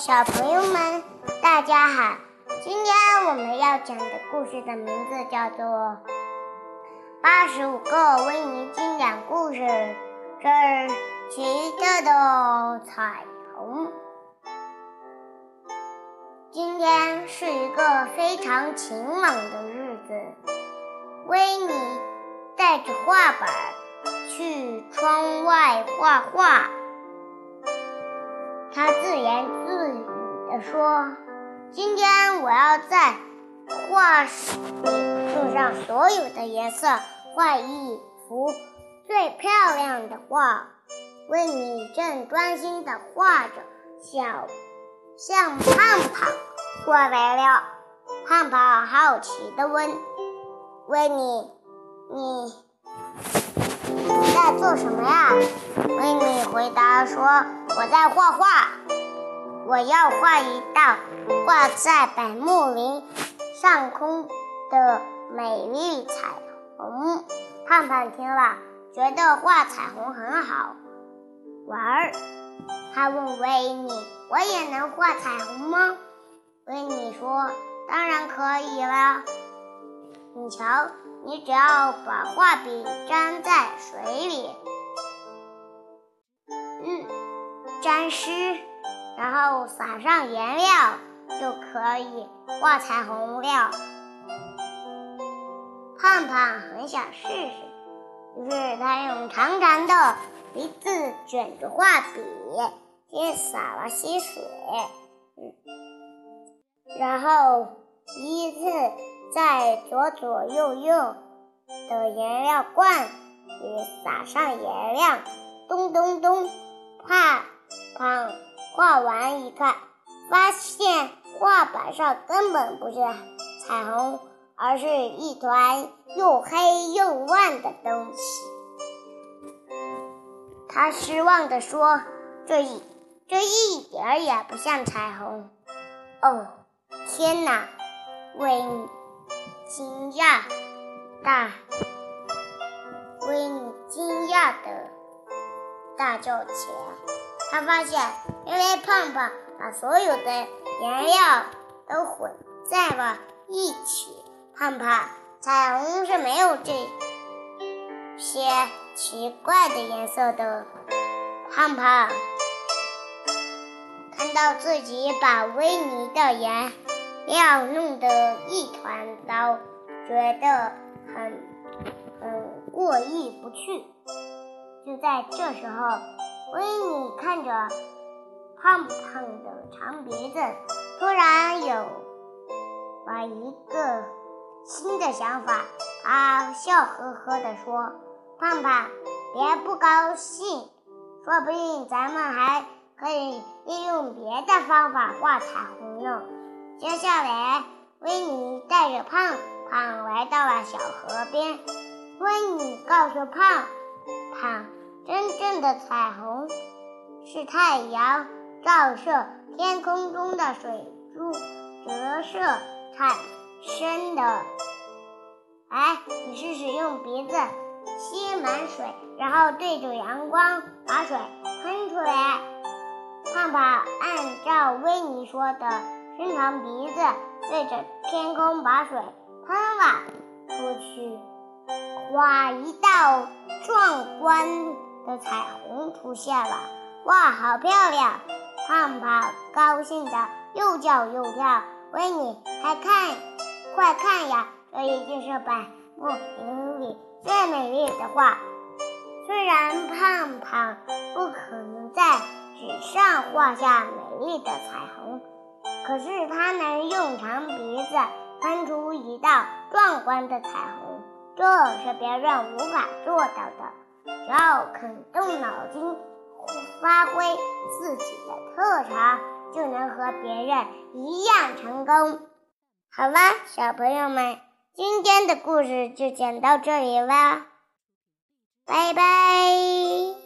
小朋友们，大家好！今天我们要讲的故事的名字叫做《八十五个维尼经典故事之奇特的彩虹》。今天是一个非常晴朗的日子，维尼带着画板去窗外画画。他自言自说：“今天我要在画里用上所有的颜色，画一幅最漂亮的画。”维尼正专心地画着，小象胖胖过来了。胖胖好奇地问：“维尼，你在做什么呀？”维尼回答说。我在画画，我要画一道挂在百慕林上空的美丽彩虹。胖胖听了，觉得画彩虹很好玩儿。他问维尼：“我也能画彩虹吗？”维尼说：“当然可以了。你瞧，你只要把画笔粘在水里。”嗯沾湿，然后撒上颜料，就可以画彩虹了。胖胖很想试试，于是他用长长的鼻子卷着画笔，先撒了些水，然后依次在左左右右的颜料罐里撒上颜料，咚咚咚，啪！胖画完一看，发现画板上根本不是彩虹，而是一团又黑又暗的东西。他失望地说：“这一这一点儿也不像彩虹。”哦，天哪！维尼惊讶大，维尼惊讶的大叫起来。他发现，因为胖胖把所有的颜料都混在了一起，胖胖彩虹是没有这些奇怪的颜色的。胖胖看到自己把维尼的颜料弄得一团糟，觉得很很过意不去。就在这时候。威尼看着胖胖的长鼻子，突然有了一个新的想法。他笑呵呵地说：“胖胖，别不高兴，说不定咱们还可以利用别的方法画彩虹呢。”接下来，威尼带着胖胖来到了小河边。威尼告诉胖胖。真正的彩虹是太阳照射天空中的水珠折射产生的。哎，你试试用鼻子吸满水，然后对着阳光把水喷出来。胖胖按照维尼说的，伸长鼻子对着天空把水喷了出去，哇，一道壮观！的彩虹出现了，哇，好漂亮！胖胖高兴的又叫又跳。维尼，还看，快看呀，这一定是百慕林里最美丽的画。虽然胖胖不可能在纸上画下美丽的彩虹，可是他能用长鼻子喷出一道壮观的彩虹，这是别人无法做到的。只要肯动脑筋，发挥自己的特长，就能和别人一样成功。好了，小朋友们，今天的故事就讲到这里啦，拜拜。